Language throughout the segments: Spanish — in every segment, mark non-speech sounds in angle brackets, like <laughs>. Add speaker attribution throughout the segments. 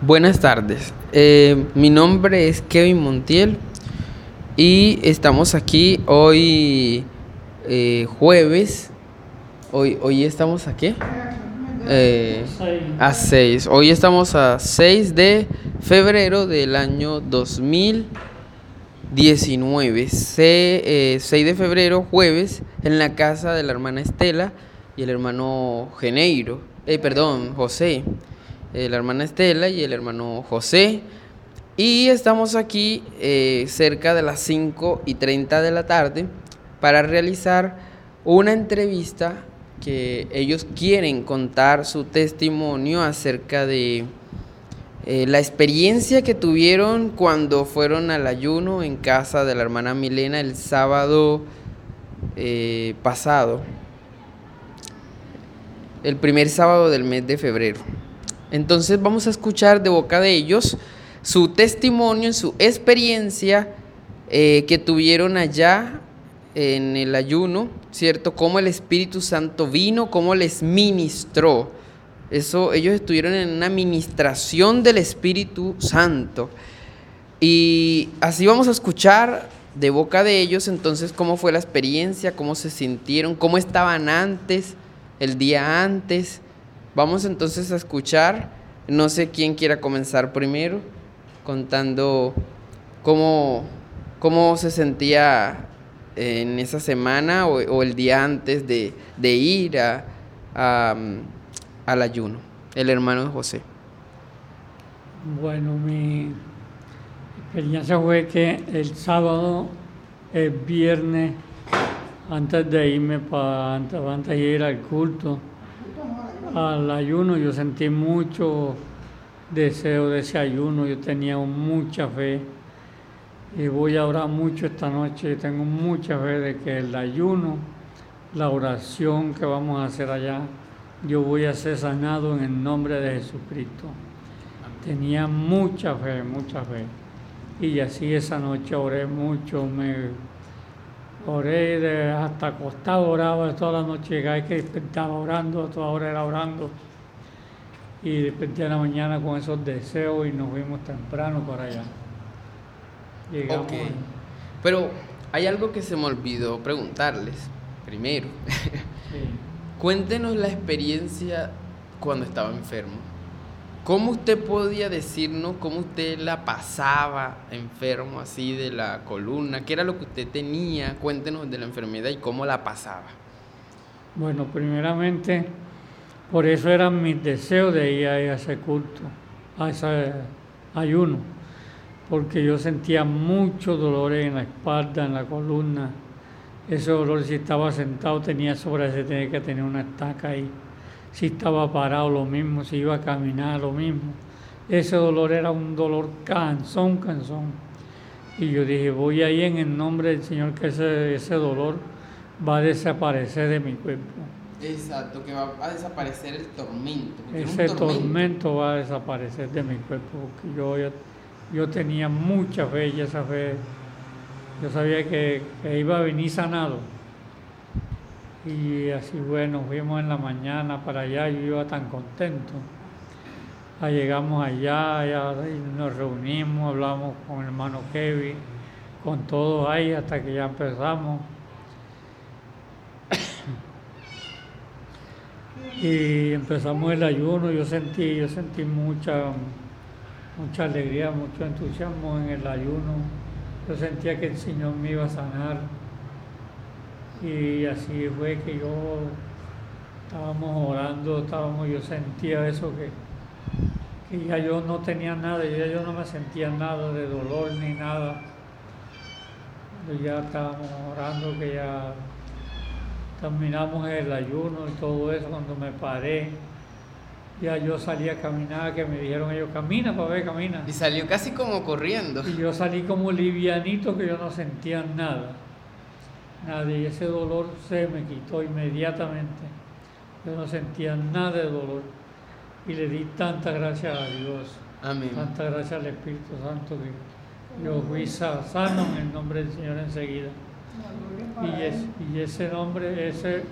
Speaker 1: Buenas tardes. Eh, mi nombre es Kevin Montiel y estamos aquí hoy eh, jueves. Hoy, hoy estamos aquí. Eh, a 6. Hoy estamos a 6 de febrero del año 2019. 6 de febrero, jueves, en la casa de la hermana Estela y el hermano Geneiro. perdón, José. La hermana Estela y el hermano José. Y estamos aquí cerca de las 5 y 30 de la tarde para realizar una entrevista que ellos quieren contar su testimonio acerca de eh, la experiencia que tuvieron cuando fueron al ayuno en casa de la hermana Milena el sábado eh, pasado, el primer sábado del mes de febrero. Entonces vamos a escuchar de boca de ellos su testimonio, su experiencia eh, que tuvieron allá en el ayuno, ¿cierto? Cómo el Espíritu Santo vino, cómo les ministró. Eso, ellos estuvieron en una ministración del Espíritu Santo. Y así vamos a escuchar de boca de ellos entonces cómo fue la experiencia, cómo se sintieron, cómo estaban antes, el día antes. Vamos entonces a escuchar, no sé quién quiera comenzar primero, contando cómo, cómo se sentía en esa semana o, el día antes de, ir a, al ayuno, el hermano de José?
Speaker 2: Bueno, mi experiencia fue que el sábado, el viernes, antes de irme para antes de ir al culto, al ayuno, yo sentí mucho deseo de ese ayuno, yo tenía mucha fe y voy a orar mucho esta noche. Tengo mucha fe de que el ayuno, la oración que vamos a hacer allá, yo voy a ser sanado en el nombre de Jesucristo. Tenía mucha fe, mucha fe. Y así esa noche oré mucho, me oré de, hasta acostado, oraba toda la noche, llegaba que despertaba orando, toda hora era orando. Y desperté en la mañana con esos deseos y nos fuimos temprano para allá.
Speaker 1: Ok. Pero hay algo que se me olvidó preguntarles primero. <laughs> Cuéntenos la experiencia cuando estaba enfermo. ¿Cómo usted podía decirnos cómo usted la pasaba enfermo así de la columna? ¿Qué era lo que usted tenía? Cuéntenos de la enfermedad y cómo la pasaba.
Speaker 2: Bueno, primeramente, por eso era mi deseo de ir a ese culto, a ese ayuno porque yo sentía mucho dolor en la espalda, en la columna. Ese dolor, si estaba sentado, tenía sobre ese, tenía que tener una estaca ahí. Si estaba parado, lo mismo. Si iba a caminar, lo mismo. Ese dolor era un dolor cansón, cansón. Y yo dije, voy ahí en el nombre del Señor, que ese, ese dolor va a desaparecer de mi cuerpo.
Speaker 1: Exacto, que va a desaparecer el tormento.
Speaker 2: Ese tormento. tormento. va a desaparecer de mi cuerpo, porque yo yo tenía mucha fe y esa fe, yo sabía que, iba a venir sanado. Y así bueno, fuimos en la mañana para allá, yo iba tan contento. Ah, llegamos allá, allá nos reunimos, hablamos con el hermano Kevin, con todos ahí hasta que ya empezamos. <coughs> y empezamos el ayuno, yo sentí, yo sentí mucha mucha alegría, mucho entusiasmo en el ayuno. Yo sentía que el Señor me iba a sanar. Y así fue que yo estábamos orando, estábamos, yo sentía eso que, que ya yo no tenía nada, ya yo no me sentía nada de dolor ni nada. Ya estábamos orando que ya terminamos el ayuno y todo eso cuando me paré ya yo salí a caminar, que me dijeron ellos, camina para ver, camina.
Speaker 1: Y salió casi como corriendo.
Speaker 2: Y yo salí como livianito que yo no sentía nada. Nada, y ese dolor se me quitó inmediatamente. Yo no sentía nada de dolor. Y le di tanta gracias a Dios.
Speaker 1: Amén.
Speaker 2: Tanta gracias al Espíritu Santo que yo fui sano en el nombre del Señor enseguida. Y, y ese nombre, ese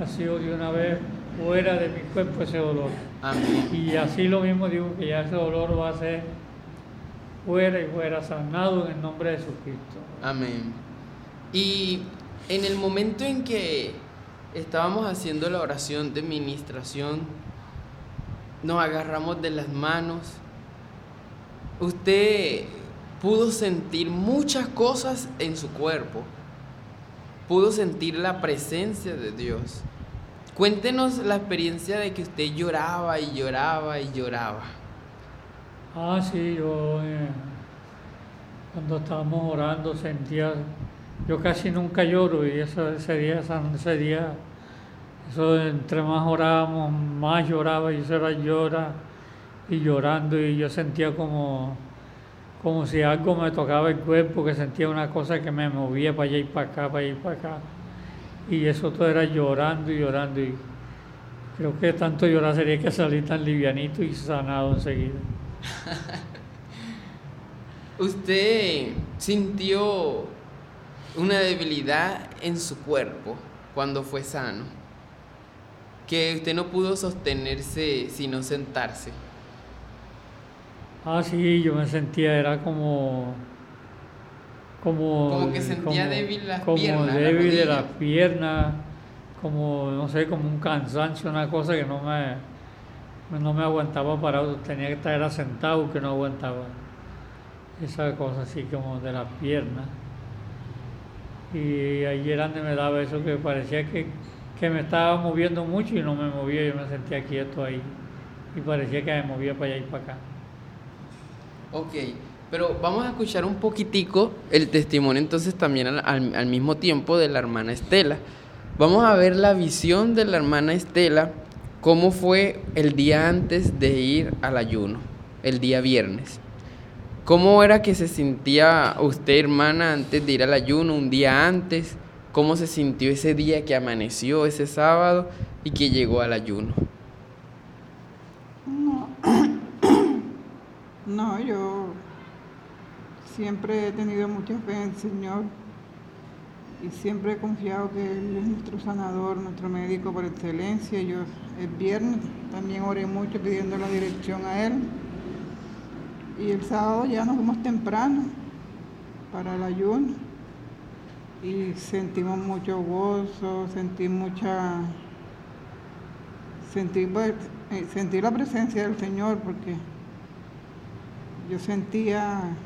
Speaker 2: ha sido de una vez fuera de mi cuerpo ese dolor.
Speaker 1: Amén.
Speaker 2: Y así lo mismo digo que ya ese dolor va a ser fuera y fuera sanado en el nombre de Jesucristo.
Speaker 1: Amén. Y en el momento en que estábamos haciendo la oración de ministración, nos agarramos de las manos. Usted pudo sentir muchas cosas en su cuerpo. Pudo sentir la presencia de Dios. Cuéntenos la experiencia de que usted lloraba y lloraba y lloraba.
Speaker 2: Ah, sí, yo eh, cuando estábamos orando sentía, yo casi nunca lloro y eso, ese día, ese día, eso entre más orábamos, más lloraba y eso era llora y llorando y yo sentía como, como si algo me tocaba el cuerpo, que sentía una cosa que me movía para allá y para acá, para allá y para acá. Y eso todo era llorando y llorando y creo que tanto llorar sería que salir tan livianito y sanado enseguida. <laughs>
Speaker 1: ¿Usted sintió una debilidad en su cuerpo cuando fue sano? Que usted no pudo sostenerse sino sentarse.
Speaker 2: Ah, sí, yo me sentía, era como... Como,
Speaker 1: Como que sentía débil las
Speaker 2: como
Speaker 1: piernas,
Speaker 2: débil de las piernas, como, no sé, como un cansancio, una cosa que no me, no me aguantaba parado, tenía que estar sentado que no aguantaba. Esa cosa así como de las piernas. Y era donde me daba eso que parecía que, que me estaba moviendo mucho y no me movía, yo me sentía quieto ahí. Y parecía que me movía para allá y para acá.
Speaker 1: Ok, pero vamos a escuchar un poquitico el testimonio entonces también al- al mismo tiempo de la hermana Estela. Vamos a ver la visión de la hermana Estela, cómo fue el día antes de ir al ayuno, el día viernes. ¿Cómo era que se sentía usted, hermana, antes de ir al ayuno, un día antes? ¿Cómo se sintió ese día que amaneció, ese sábado, y que llegó al ayuno?
Speaker 3: No, <coughs> no, yo siempre he tenido mucha fe en el Señor y siempre he confiado que Él es nuestro sanador, nuestro médico por excelencia. Yo el viernes también oré mucho pidiendo la dirección a Él y el sábado ya nos fuimos temprano para el ayuno y sentimos mucho gozo, sentí mucha sentí, pues, eh, sentí la presencia del Señor porque yo sentía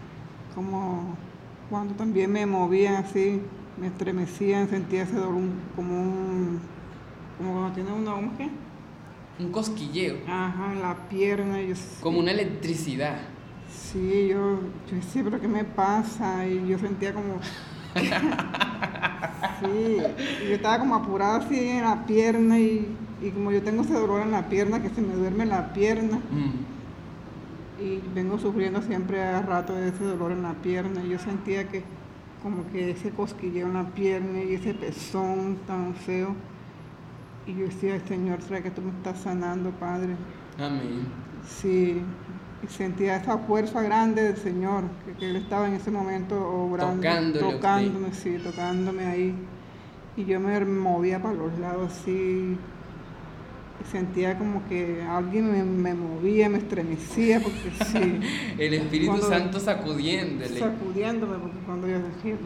Speaker 3: como cuando también me movía así, me estremecían, sentía ese dolor como un, como cuando tiene una un.
Speaker 1: Un cosquilleo,
Speaker 3: Ajá, en la pierna. Yo,
Speaker 1: como una electricidad.
Speaker 3: Sí, yo, yo decía, pero ¿qué me pasa? Y yo sentía como... <laughs> sí, y yo estaba como apurada así en la pierna y, y como yo tengo ese dolor en la pierna, que se me duerme la pierna,
Speaker 1: Mm.
Speaker 3: y vengo sufriendo siempre a rato de ese dolor en la pierna, y yo sentía que como que ese cosquilleo en la pierna y ese pezón tan feo, y yo decía, Señor, ¿será que tú me estás sanando, Padre?
Speaker 1: Amén.
Speaker 3: Sí, y sentía esa fuerza grande del Señor, que, que Él estaba en ese momento obrando,
Speaker 1: Tocándole a usted.
Speaker 3: tocándome, sí, tocándome ahí. Y yo me movía para los lados así, y sentía como que alguien me, me movía, me estremecía, porque sí, <laughs>
Speaker 1: El Espíritu
Speaker 3: Cuando-
Speaker 1: Santo sacudiéndole.
Speaker 3: sacudiéndome, porque cuando yo decía,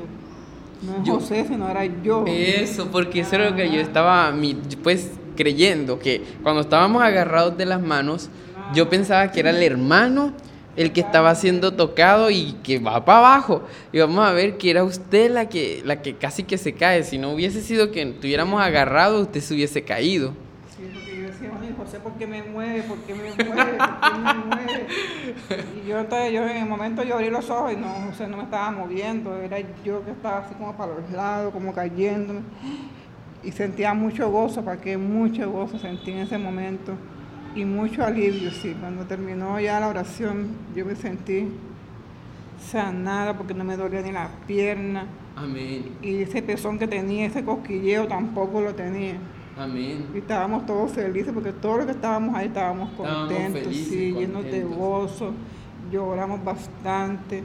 Speaker 3: no es
Speaker 1: Yo-
Speaker 3: José, sino era yo.
Speaker 1: Eso, porque eso era lo que yo estaba mi- pues creyendo, que cuando estábamos agarrados de las manos, yo pensaba que era el hermano el que estaba siendo tocado y que va para abajo. Y vamos a ver que era usted la que, la que casi que se cae. Si no hubiese sido que estuviéramos agarrados, usted se hubiese caído.
Speaker 3: Sí, porque yo decía, bueno, ¿y José, ¿por qué me mueve? ¿Por qué me mueve? ¿Por qué me mueve? Y yo, entonces, yo en el momento yo abrí los ojos y no, José no me estaba moviendo, era yo que estaba así como para los lados, como cayéndome. Y sentía mucho gozo, para que mucho gozo sentí en ese momento. Y mucho alivio, sí. Cuando terminó ya la oración, yo me sentí sanada porque no me dolía ni la pierna.
Speaker 1: Amén.
Speaker 3: Y ese pezón que tenía, ese cosquilleo tampoco lo tenía.
Speaker 1: Amén.
Speaker 3: Y estábamos todos felices porque todos los que estábamos ahí estábamos
Speaker 1: Estábamos
Speaker 3: contentos,
Speaker 1: felices,
Speaker 3: sí, llenos de gozo, lloramos bastante,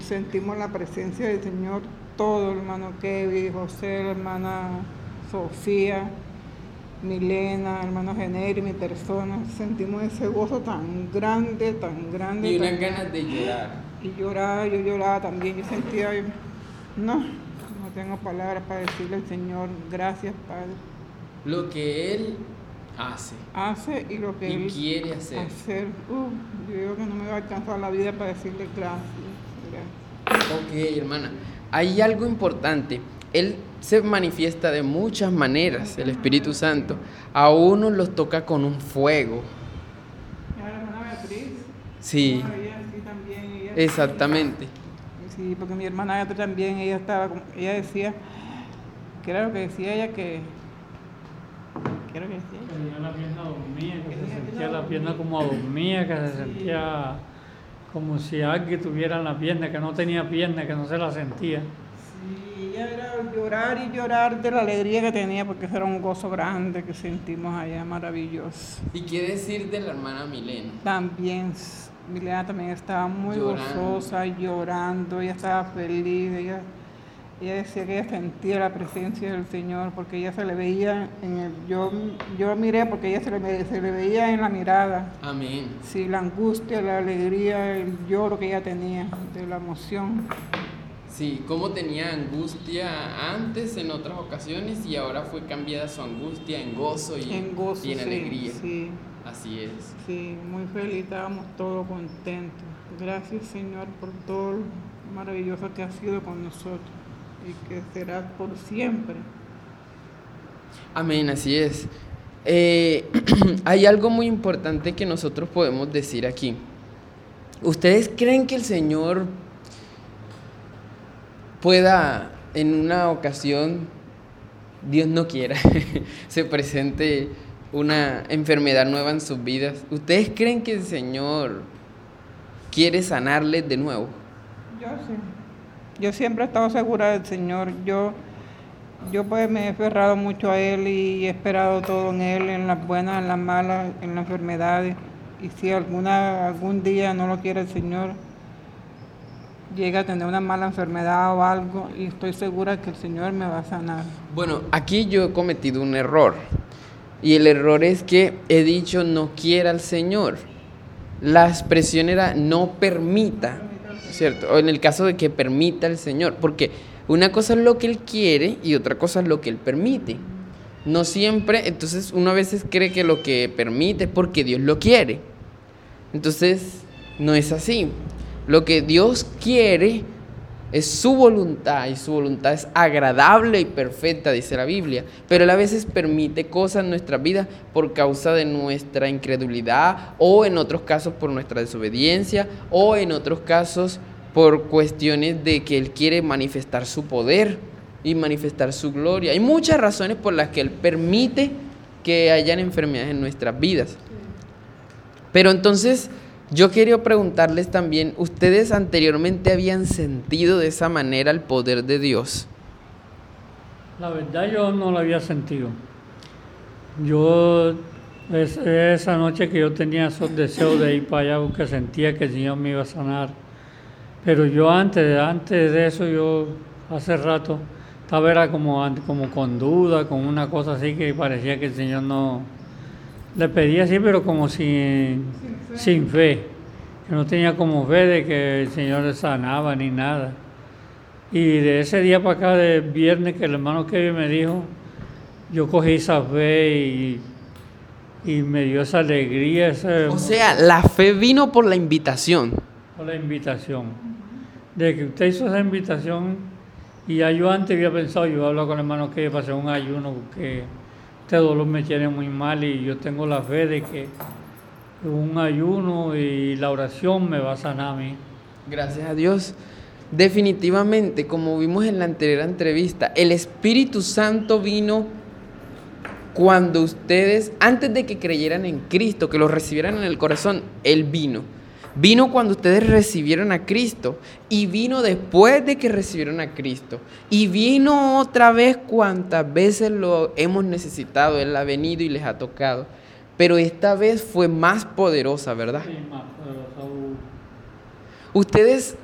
Speaker 3: sentimos la presencia del Señor, todo, el hermano Kevin, José, la hermana Sofía, Milena, hermano Generi, mi persona, sentimos ese gozo tan grande, tan grande.
Speaker 1: Y unas ganas de llorar.
Speaker 3: Y llorar, yo lloraba también, yo sentía, no, no tengo palabras para decirle al Señor, gracias Padre.
Speaker 1: Lo que Él hace.
Speaker 3: Hace y lo que
Speaker 1: Y
Speaker 3: Él
Speaker 1: quiere hacer.
Speaker 3: hacer. Uh, yo digo que no me va a alcanzar la vida para decirle gracias. gracias.
Speaker 1: Ok, hermana. Hay algo importante. Él se manifiesta de muchas maneras, el Espíritu Santo. A unos los toca con un fuego.
Speaker 3: Y ahora la hermana Beatriz.
Speaker 1: Sí, exactamente.
Speaker 3: Sí, porque mi hermana Beatriz también, ella estaba, ella decía, que era lo que decía ella que, ¿qué era lo que decía?
Speaker 2: Tenía la pierna dormida, que se sentía
Speaker 3: la
Speaker 2: pierna como dormida, que se sentía como si alguien tuviera la pierna, que no tenía pierna, que no se la sentía.
Speaker 3: Sí, ella era llorar y llorar de la alegría que tenía, porque eso era un gozo grande que sentimos allá, maravilloso.
Speaker 1: ¿Y qué decir de la hermana Milena?
Speaker 3: También, Milena también estaba muy
Speaker 1: Llorando.
Speaker 3: gozosa, llorando, ella estaba feliz, ella, ella decía que ella sentía la presencia del Señor, porque ella se le veía en el, yo, yo miré porque ella se le, se le veía en la mirada,
Speaker 1: Amén.
Speaker 3: sí, la angustia, la alegría, el lloro que ella tenía, de la emoción.
Speaker 1: Sí, cómo tenía angustia antes en otras ocasiones y ahora fue cambiada su angustia en gozo y
Speaker 3: En gozo,
Speaker 1: y en
Speaker 3: sí,
Speaker 1: alegría.
Speaker 3: sí.
Speaker 1: Así es.
Speaker 3: Sí, muy feliz, estábamos todos contentos. Gracias Señor por todo lo maravilloso que has sido con nosotros y que serás por siempre.
Speaker 1: Amén, así es. Eh, <clears throat> hay algo muy importante que nosotros podemos decir aquí. ¿Ustedes creen que el Señor pueda en una ocasión, Dios no quiera, <laughs> se presente una enfermedad nueva en sus vidas? ¿Ustedes creen que el Señor quiere sanarles de nuevo?
Speaker 3: Yo sí. Yo siempre he estado segura del Señor. Yo, yo pues me he aferrado mucho a Él y he esperado todo en Él, en las buenas, en las malas, en las enfermedades. Y si alguna, algún día no lo quiere el Señor, llega a tener una mala enfermedad o algo, y estoy segura que el Señor me va a sanar.
Speaker 1: Bueno, aquí yo he cometido un error. Y el error es que he dicho no quiera al Señor. La expresión era no permita, ¿cierto? O en el caso de que permita al Señor. Porque una cosa es lo que Él quiere y otra cosa es lo que Él permite. No siempre, entonces uno a veces cree que lo que permite es porque Dios lo quiere. Entonces, no es así. Lo que Dios quiere es su voluntad y su voluntad es agradable y perfecta, dice la Biblia. Pero Él a veces permite cosas en nuestras vidas por causa de nuestra incredulidad o en otros casos por nuestra desobediencia o en otros casos por cuestiones de que Él quiere manifestar su poder y manifestar su gloria. Hay muchas razones por las que Él permite que hayan enfermedades en nuestras vidas. Pero entonces yo quiero preguntarles también, ¿ustedes anteriormente habían sentido de esa manera el poder de Dios?
Speaker 2: La verdad yo no lo había sentido. Yo, es, esa noche que yo tenía esos deseos de ir para allá porque sentía que el Señor me iba a sanar. Pero yo antes, antes de eso, yo hace rato estaba era como, como con duda, con una cosa así que parecía que el Señor no... Le pedía así, pero como sin, sin fe. Que no tenía como fe de que el Señor le sanaba ni nada. Y de ese día para acá, de viernes, que el hermano Kevin me dijo, yo cogí esa fe y, y me dio esa alegría, esa,
Speaker 1: O sea, la fe vino por la invitación.
Speaker 2: por la invitación. De que usted hizo esa invitación, y ya yo antes había pensado, yo hablar con el hermano Kevin para hacer un ayuno, porque este dolor me tiene muy mal y yo tengo la fe de que un ayuno y la oración me va a sanar a mí.
Speaker 1: Gracias a Dios. Definitivamente, como vimos en la anterior entrevista, el Espíritu Santo vino cuando ustedes, antes de que creyeran en Cristo, que lo recibieran en el corazón, Él vino. Vino cuando ustedes recibieron a Cristo y vino después de que recibieron a Cristo. Y vino otra vez cuantas veces lo hemos necesitado. Él ha venido y les ha tocado. Pero esta vez fue más poderosa, ¿verdad?
Speaker 2: Sí, más poderosa aún.
Speaker 1: Ustedes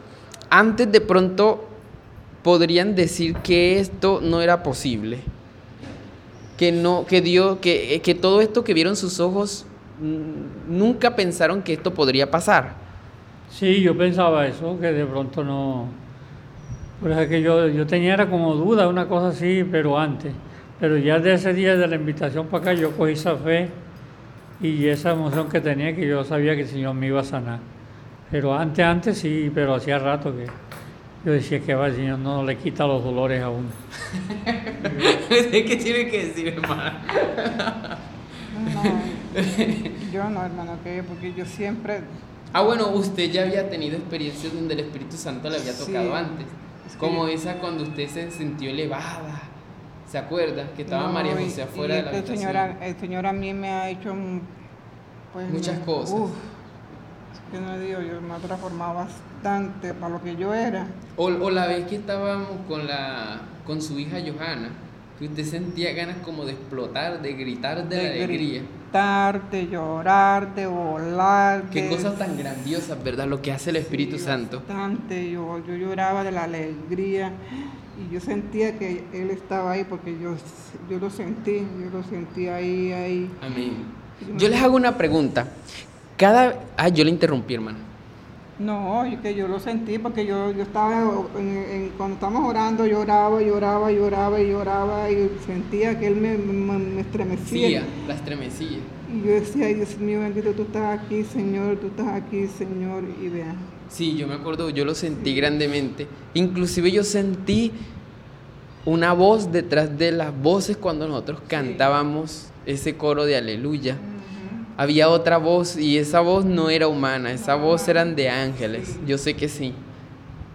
Speaker 1: antes de pronto podrían decir que esto no era posible. que no, que dio, que, que todo esto que vieron sus ojos nunca pensaron que esto podría pasar.
Speaker 2: Sí, yo pensaba eso, que de pronto no. Pues es que yo, yo tenía era como duda, una cosa así, pero antes. Pero ya de ese día de la invitación para acá, yo cogí esa fe y esa emoción que tenía, que yo sabía que el Señor me iba a sanar. Pero antes, antes sí, pero hacía rato que yo decía que va, el Señor no le quita los dolores a uno. <laughs>
Speaker 1: ¿Qué tiene que decir, hermano?
Speaker 3: No, yo no, hermano, que porque yo siempre
Speaker 1: Ah, bueno, usted ya había tenido experiencias donde el Espíritu Santo le había tocado
Speaker 3: Sí.
Speaker 1: antes.
Speaker 3: Es que
Speaker 1: Como esa cuando usted se sintió elevada. ¿Se acuerda? Que estaba
Speaker 3: No,
Speaker 1: María José afuera de la
Speaker 3: el
Speaker 1: habitación.
Speaker 3: señor, a- el Señor a mí me ha hecho mm, pues,
Speaker 1: Muchas
Speaker 3: me-
Speaker 1: cosas.
Speaker 3: uf, es que no digo, yo me ha transformado bastante para lo que yo era.
Speaker 1: O, o la vez que estábamos con, la, con su hija Johanna, que usted sentía ganas como de explotar, de gritar de, la alegría.
Speaker 3: Gritar, de llorar, de volar.
Speaker 1: Qué
Speaker 3: de-
Speaker 1: cosas tan grandiosas, ¿verdad? Lo que hace el Espíritu
Speaker 3: Sí,
Speaker 1: Santo.
Speaker 3: Bastante, yo, yo lloraba de la alegría y yo sentía que Él estaba ahí porque yo, yo lo sentí, yo lo sentí ahí, ahí.
Speaker 1: Amén. Yo les hago una pregunta. Cada... Ah, yo le interrumpí, hermano.
Speaker 3: No, que yo lo sentí porque yo, yo estaba, en- en- cuando estábamos orando, lloraba, lloraba, lloraba y lloraba y sentía que Él me, me, me estremecía.
Speaker 1: Sí, la estremecía.
Speaker 3: Y yo decía, ay Dios mío, bendito, tú estás aquí, Señor, tú estás aquí, Señor, y vea.
Speaker 1: Sí, yo me acuerdo, yo lo sentí grandemente. Inclusive yo sentí una voz detrás de las voces cuando nosotros cantábamos ese coro de aleluya. Había otra voz y esa voz no era humana, esa voz eran de ángeles. Yo sé que sí.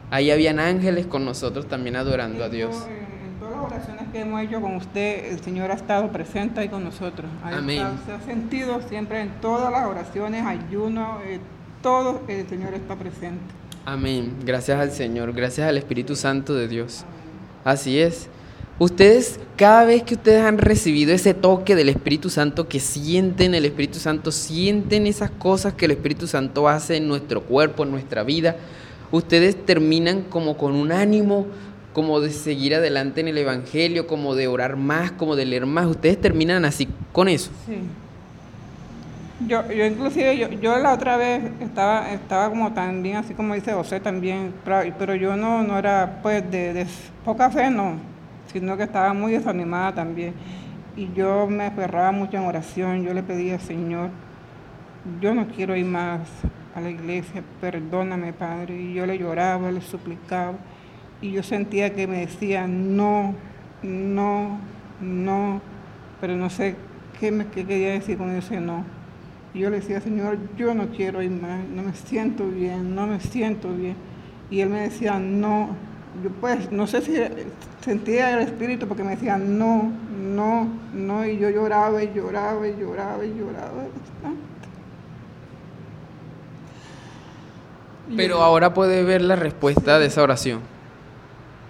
Speaker 1: Ahí habían ángeles con nosotros también adorando a Dios.
Speaker 3: En, todas las oraciones que hemos hecho con usted, el Señor ha estado presente ahí con nosotros. Ha
Speaker 1: Amén.
Speaker 3: estado- se ha sentido siempre en todas las oraciones, ayuno, eh, todo el Señor está presente.
Speaker 1: Amén. Gracias al Señor, gracias al Espíritu Santo de Dios. Así es. Ustedes, cada vez que ustedes han recibido ese toque del Espíritu Santo, que sienten el Espíritu Santo, sienten esas cosas que el Espíritu Santo hace en nuestro cuerpo, en nuestra vida, ustedes terminan como con un ánimo, como de seguir adelante en el Evangelio, como de orar más, como de leer más. Ustedes terminan así con eso.
Speaker 3: Sí. Yo, yo inclusive, yo, yo la otra vez estaba, estaba como también, así como dice José también, pero, yo no, no era pues de poca fe, no, sino que estaba muy desanimada también. Y yo me aferraba mucho en oración, yo le pedía, Señor, yo no quiero ir más a la iglesia, perdóname, Padre. Y yo le lloraba, le suplicaba, y yo sentía que me decía, no, no, no, pero no sé qué, me, qué quería decir con ese no. Y yo le decía, Señor, yo no quiero ir más, no me siento bien, no me siento bien. Y él me decía, no. Yo pues, no sé si sentía el espíritu porque me decía, no, no, no. Y yo lloraba y lloraba y lloraba y lloraba bastante.
Speaker 1: Pero
Speaker 3: yo-
Speaker 1: ahora puede ver la respuesta de esa oración.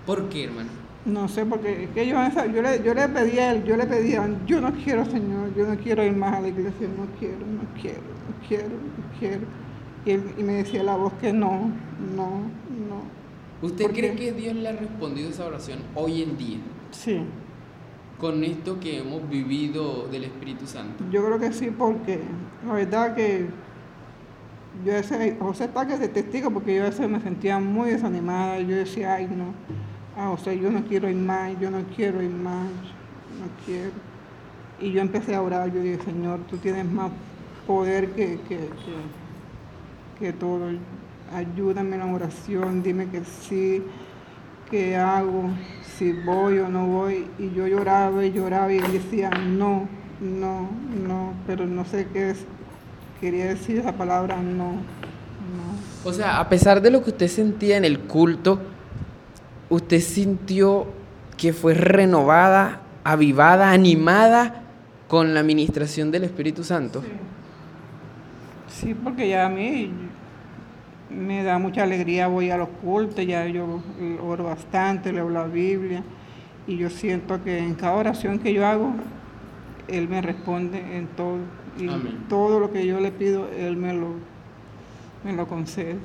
Speaker 1: ¿Por qué, hermano?
Speaker 3: No sé, porque es que yo, yo, le, yo le pedía a él, yo le pedía, yo no quiero, Señor, yo no quiero ir más a la iglesia, no quiero, no quiero, no quiero, no quiero. Y, él, y me decía la voz que no, no, no.
Speaker 1: ¿Usted
Speaker 3: ¿Por
Speaker 1: cree que Dios le ha respondido esa oración hoy en día?
Speaker 3: Sí,
Speaker 1: Con esto que hemos vivido del Espíritu Santo.
Speaker 3: yo creo que sí, porque la verdad que yo ese, José está que es de testigo, porque yo a veces me sentía muy desanimada, yo decía, ay no, ah, José, yo no quiero ir más, yo no quiero ir más, no quiero. Y yo empecé a orar, yo dije, Señor, tú tienes más poder que, que, que, que todo. Ayúdame en la oración, dime que sí, qué hago, si voy o no voy. Y yo lloraba y lloraba y él decía, no, no, no, pero no sé qué es. Quería decir esa palabra, no, no.
Speaker 1: O sea, a pesar de lo que usted sentía en el culto, usted sintió que fue renovada, avivada, animada con la administración del Espíritu Santo.
Speaker 3: Sí, porque ya a mí me da mucha alegría, voy a los cultos, ya yo oro bastante, leo la Biblia y yo siento que en cada oración que yo hago, Él me responde en todo. Y
Speaker 1: Amén.
Speaker 3: todo lo que yo le pido, Él me lo, me lo concede.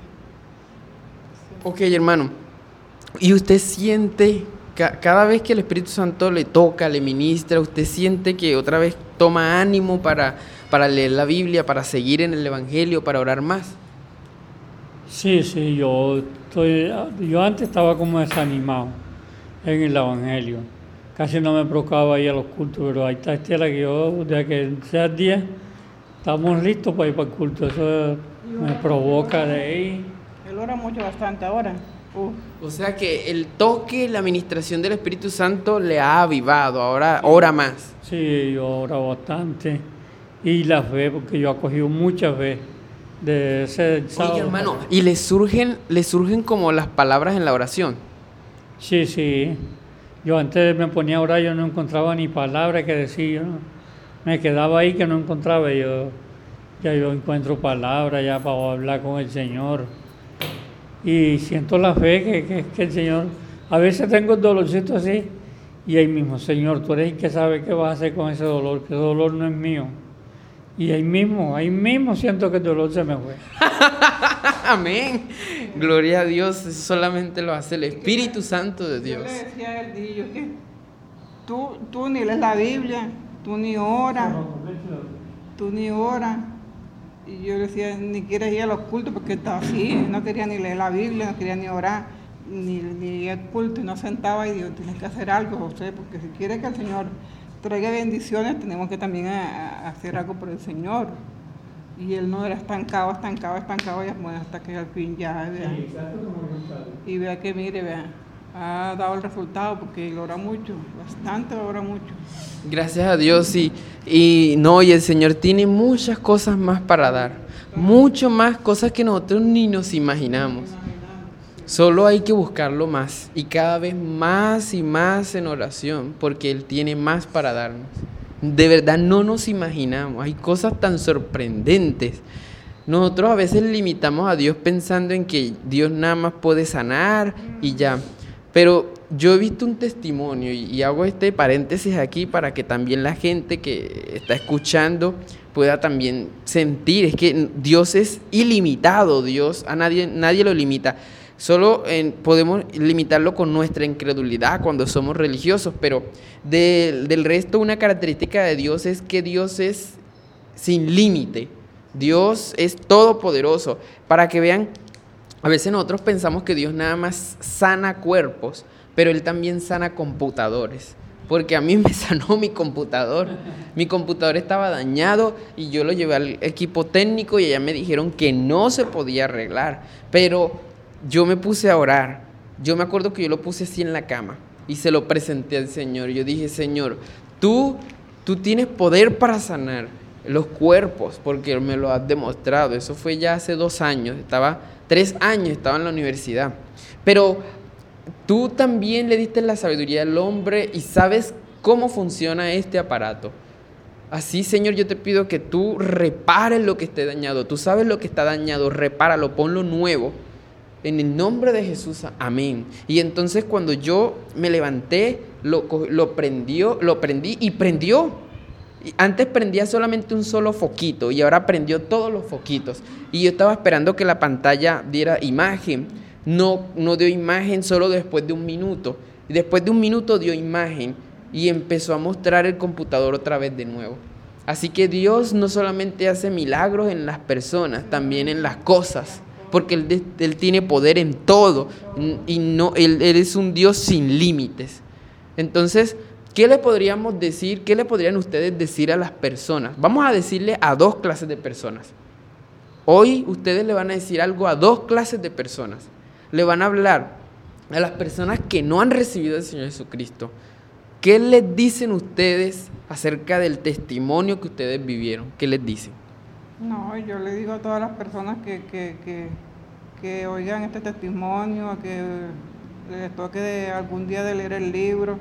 Speaker 1: Ok, hermano. ¿Y usted siente cada vez que el Espíritu Santo le toca, le ministra, usted siente que otra vez toma ánimo para, para leer la Biblia, para seguir en el Evangelio, para orar más.
Speaker 2: Sí, sí, yo, estoy, yo antes estaba como desanimado en el Evangelio. Casi no me provocaba ir a los cultos, pero ahí está Estela que yo, de que sea 10, estamos listos para ir para el culto. Eso me provoca de ahí.
Speaker 3: Él ora mucho bastante ahora.
Speaker 1: O sea que el toque, la administración del Espíritu Santo le ha avivado, ahora ora más.
Speaker 2: Sí, yo oro bastante. Y la fe, porque yo he cogido muchas veces de ese
Speaker 1: sábado. hermano, ¿y le surgen, le surgen como las palabras en la oración?
Speaker 2: Sí, sí. Yo antes me ponía a orar, yo no encontraba ni palabras que decir. Me quedaba ahí que no encontraba. Yo, ya yo encuentro palabras ya para hablar con el Señor y siento la fe que, que, el Señor, a veces tengo el dolorcito así y ahí mismo, Señor, tú eres el que sabe qué vas a hacer con ese dolor, que ese dolor no es mío. Y ahí mismo, ahí mismo siento que el dolor se me fue. <laughs>
Speaker 1: Amén. Gloria a Dios, eso solamente lo hace el Espíritu Santo de Dios. Yo
Speaker 3: le decía a él, que tú, tú ni lees la Biblia, tú ni oras, tú ni oras y yo le decía, ni quieres ir a los cultos porque estaba así, no quería ni leer la Biblia, no quería ni orar, ni, ni ir al culto y no sentaba y digo, tienes que hacer algo, José, porque si quieres que el Señor traiga bendiciones, tenemos que también hacer algo por el Señor. Y él no era estancado, estancado, estancado, y bueno, hasta que al fin ya vea. y vea que mire, vea, ha dado el resultado porque lo ora mucho, bastante lo ora mucho.
Speaker 1: Gracias a Dios y, y no, y el Señor tiene muchas cosas más para dar, mucho más cosas que nosotros ni nos imaginamos. Solo hay que buscarlo más y cada vez más y más en oración porque Él tiene más para darnos. De verdad no nos imaginamos, hay cosas tan sorprendentes. Nosotros a veces limitamos a Dios pensando en que Dios nada más puede sanar y ya. Pero yo he visto un testimonio y, hago este paréntesis aquí para que también la gente que está escuchando pueda también sentir, es que Dios es ilimitado, Dios a nadie, nadie lo limita. Solo podemos limitarlo con nuestra incredulidad cuando somos religiosos, pero del resto una característica de Dios es que Dios es sin límite. Dios es todopoderoso. Para que vean a veces nosotros pensamos que Dios nada más sana cuerpos, pero Él también sana computadores. Porque a mí <laughs> me sanó mi computador. Mi computador estaba dañado y yo lo llevé al equipo técnico y allá me dijeron que no se podía arreglar. Pero yo me puse a orar. Yo me acuerdo que yo lo puse así en la cama y se lo presenté al Señor. Yo dije, Señor, tú, tú tienes poder para sanar los cuerpos, porque me lo has demostrado. Eso fue ya hace dos años. Estaba Tres años estaba en la universidad. Pero tú también le diste la sabiduría al hombre y sabes cómo funciona este aparato. Así, Señor, yo te pido que tú repares lo que esté dañado. Tú sabes lo que está dañado, repáralo, ponlo nuevo. En el nombre de Jesús, amén. Y entonces cuando yo me levanté, lo, lo prendió, lo prendí y prendió. Antes prendía solamente un solo foquito y ahora prendió todos los foquitos. Y yo estaba esperando que la pantalla diera imagen. No, no dio imagen solo después de un minuto. Después de un minuto dio imagen y empezó a mostrar el computador otra vez de nuevo. Así que Dios no solamente hace milagros en las personas, también en las cosas, porque Él, tiene poder en todo y no, él, él es un Dios sin límites. Entonces, ¿Qué le podríamos decir, qué le podrían ustedes decir a las personas? Vamos a decirle a dos clases de personas. Hoy ustedes le van a decir algo a dos clases de personas. Le van a hablar a las personas que no han recibido al Señor Jesucristo. ¿Qué les dicen ustedes acerca del testimonio que ustedes vivieron? ¿Qué les dicen?
Speaker 3: No, yo le digo a todas las personas que, que, que oigan este testimonio, que les toque algún día de leer el libro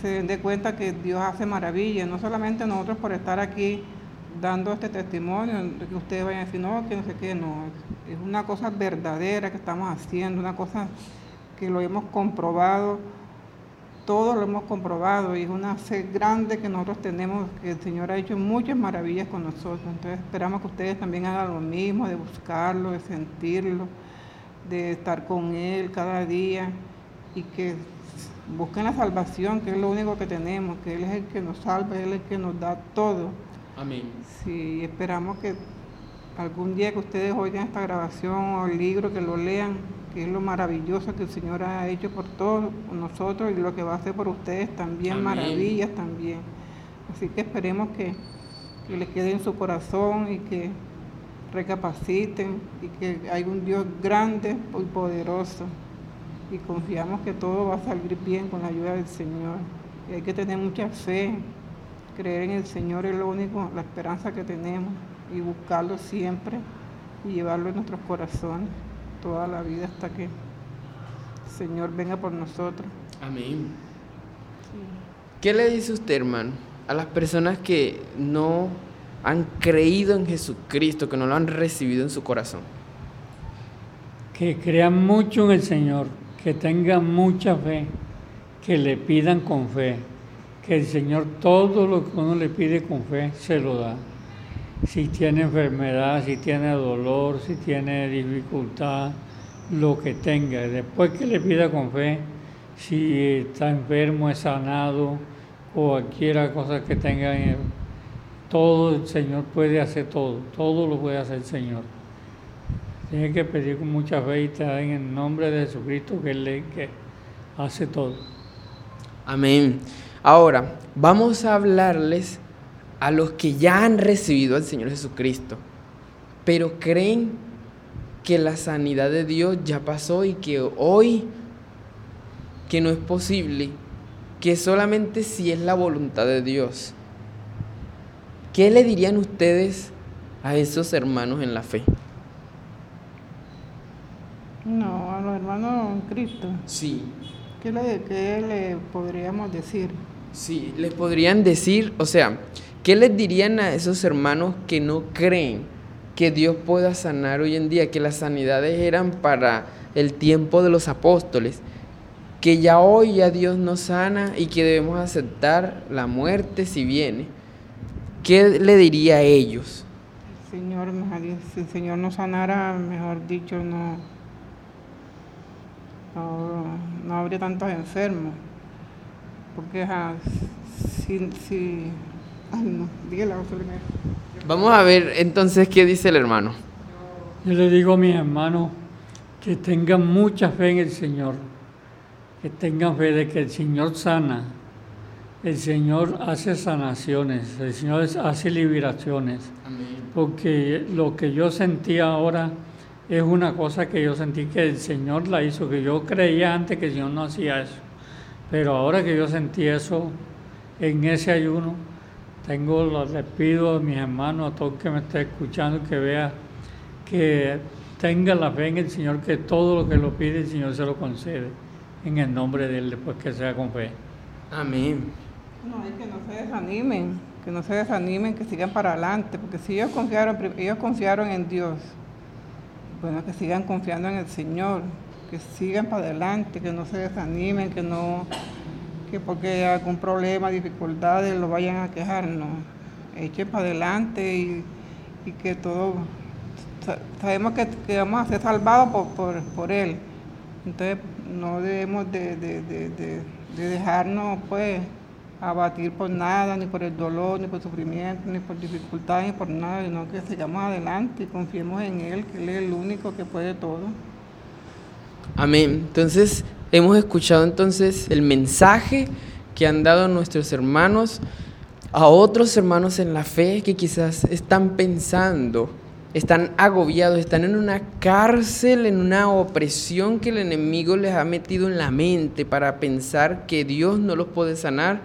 Speaker 3: se den de cuenta que Dios hace maravillas, no solamente nosotros por estar aquí dando este testimonio, que ustedes vayan a decir, no, que no sé qué, no, es una cosa verdadera que estamos haciendo, una cosa que lo hemos comprobado, todos lo hemos comprobado y es una fe grande que nosotros tenemos, que el Señor ha hecho muchas maravillas con nosotros, entonces esperamos que ustedes también hagan lo mismo, de buscarlo, de sentirlo, de estar con Él cada día y que busquen la salvación, que es lo único que tenemos, que Él es el que nos salva, Él es el que nos da todo.
Speaker 1: Amén.
Speaker 3: Sí, esperamos que algún día que ustedes oigan esta grabación o el libro, que lo lean, que es lo maravilloso que el Señor ha hecho por todos nosotros y lo que va a hacer por ustedes también,
Speaker 1: Amén.
Speaker 3: maravillas también. Así que esperemos que, que les quede en su corazón y que recapaciten y que hay un Dios grande y poderoso y confiamos que todo va a salir bien con la ayuda del Señor. Y hay que tener mucha fe, creer en el Señor es lo único, la esperanza que tenemos y buscarlo siempre y llevarlo en nuestros corazones toda la vida hasta que el Señor venga por nosotros.
Speaker 1: Amén. ¿Qué le dice usted, hermano, a las personas que no han creído en Jesucristo, que no lo han recibido en su corazón?
Speaker 2: Que crean mucho en el Señor, que tengan mucha fe, que le pidan con fe, que el Señor todo lo que uno le pide con fe se lo da. Si tiene enfermedad, si tiene dolor, si tiene dificultad, lo que tenga. Después que le pida con fe, si está enfermo, es sanado, cualquiera cosa que tenga, todo el Señor puede hacer todo, todo lo puede hacer el Señor. Tiene que pedir con mucha fe y estar en el nombre de Jesucristo que Él que hace todo.
Speaker 1: Amén. Ahora, vamos a hablarles a los que ya han recibido al Señor Jesucristo, pero creen que la sanidad de Dios ya pasó y que hoy, que no es posible, que solamente si es la voluntad de Dios. ¿Qué le dirían ustedes a esos hermanos en la fe?
Speaker 3: No, a los hermanos en Cristo,
Speaker 1: Sí,
Speaker 3: ¿qué le, qué le podríamos decir?
Speaker 1: Sí, les podrían decir, o sea, ¿qué les dirían a esos hermanos que no creen que Dios pueda sanar hoy en día, que las sanidades eran para el tiempo de los apóstoles, que ya hoy ya Dios nos sana y que debemos aceptar la muerte si viene? ¿Qué le diría a ellos?
Speaker 3: El Señor, si el Señor nos sanara, mejor dicho, no, no, no habría tantos enfermos. Porque ajá, si, si, ay no.
Speaker 1: Vamos a ver entonces qué dice el hermano.
Speaker 2: Yo le digo a mis hermanos que tengan mucha fe en el Señor, que tengan fe de que el Señor sana, el Señor hace sanaciones, el Señor hace liberaciones, porque lo que yo sentí ahora es una cosa que yo sentí que el Señor la hizo, que yo creía antes que el Señor no hacía eso, pero ahora que yo sentí eso en ese ayuno, tengo, les pido a mis hermanos, a todo el que me esté escuchando, que vea que tenga la fe en el Señor, que todo lo que lo pide el Señor se lo concede, en el nombre de Él, después que sea con fe.
Speaker 1: Amén.
Speaker 3: No, y que no se desanimen, que no se desanimen, que sigan para adelante, porque si ellos confiaron, ellos confiaron en Dios, bueno, que sigan confiando en el Señor, que sigan para adelante, que no se desanimen, que no, que porque algún problema, dificultades, lo vayan a quejar, no, echen para adelante y, que todo, sa- sabemos que, vamos a ser salvados por, por, por Él, entonces no debemos de, de- de- de- de dejarnos pues abatir por nada, ni por el dolor, ni por sufrimiento, ni por dificultad, ni por nada, sino que sigamos adelante y confiemos en Él, que Él es el único que puede todo.
Speaker 1: Amén. Entonces, hemos escuchado entonces el mensaje que han dado nuestros hermanos a otros hermanos en la fe que quizás están pensando, están agobiados, están en una cárcel, en una opresión que el enemigo les ha metido en la mente para pensar que Dios no los puede sanar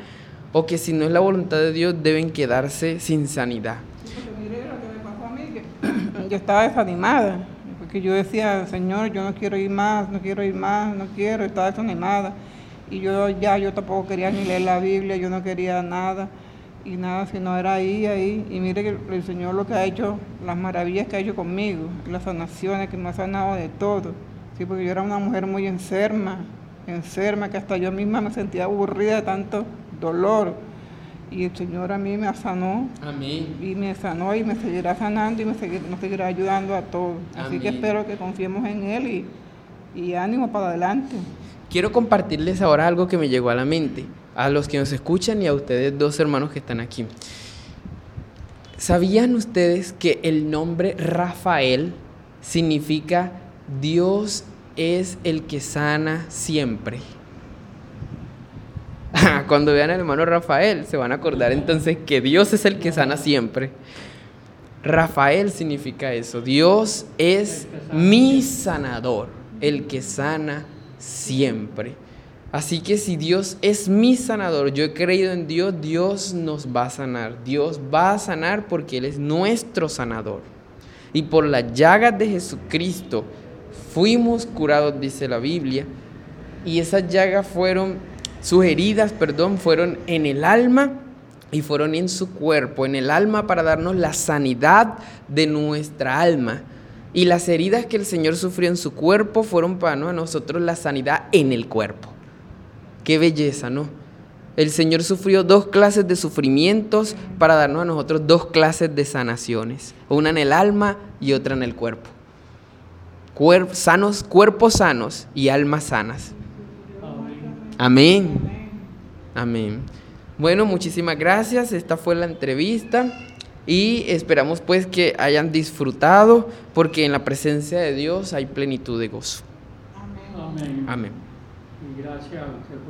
Speaker 1: o que si no es la voluntad de Dios deben quedarse sin sanidad.
Speaker 3: Yo estaba desanimada, porque yo decía, Señor, yo no quiero ir más, no quiero ir más, no quiero, estaba desanimada. Y yo ya, yo tampoco quería ni leer la Biblia, yo no quería nada, y nada, sino era ahí, ahí. Y mire que el Señor lo que ha hecho, las maravillas que ha hecho conmigo, las sanaciones, que me ha sanado de todo. Sí, porque yo era una mujer muy enferma, enferma, que hasta yo misma me sentía aburrida de tanto dolor. Y el Señor a mí me sanó
Speaker 1: Amén.
Speaker 3: y me sanó y me seguirá sanando y me seguirá, nos seguirá ayudando a todos. Así que espero que confiemos en Él y, y ánimo para adelante.
Speaker 1: quiero compartirles ahora algo que me llegó a la mente, a los que nos escuchan y a ustedes dos hermanos que están aquí. ¿Sabían ustedes que el nombre Rafael significa Dios es el que sana siempre? <laughs> Cuando vean al hermano Rafael se van a acordar entonces que Dios es el que sana siempre. Rafael significa eso. Dios es mi sanador, el que sana siempre. Así que si Dios es mi sanador, yo he creído en Dios, Dios nos va a sanar. Dios va a sanar porque Él es nuestro sanador. Y por las llagas de Jesucristo fuimos curados, dice la Biblia. Y esas llagas fueron, sus heridas, perdón, fueron en el alma y fueron en su cuerpo, en el alma para darnos la sanidad de nuestra alma. Y las heridas que el Señor sufrió en su cuerpo fueron para nosotros la sanidad en el cuerpo. Qué belleza, ¿no? El Señor sufrió dos clases de sufrimientos para darnos a nosotros dos clases de sanaciones, una en el alma y otra en el cuerpo. sanos, cuerpos sanos y almas sanas. Amén. Amén. Bueno, muchísimas gracias. Esta fue la entrevista y esperamos pues que hayan disfrutado porque en la presencia de Dios hay plenitud de gozo.
Speaker 2: Amén.
Speaker 1: Amén.
Speaker 2: Y gracias a usted por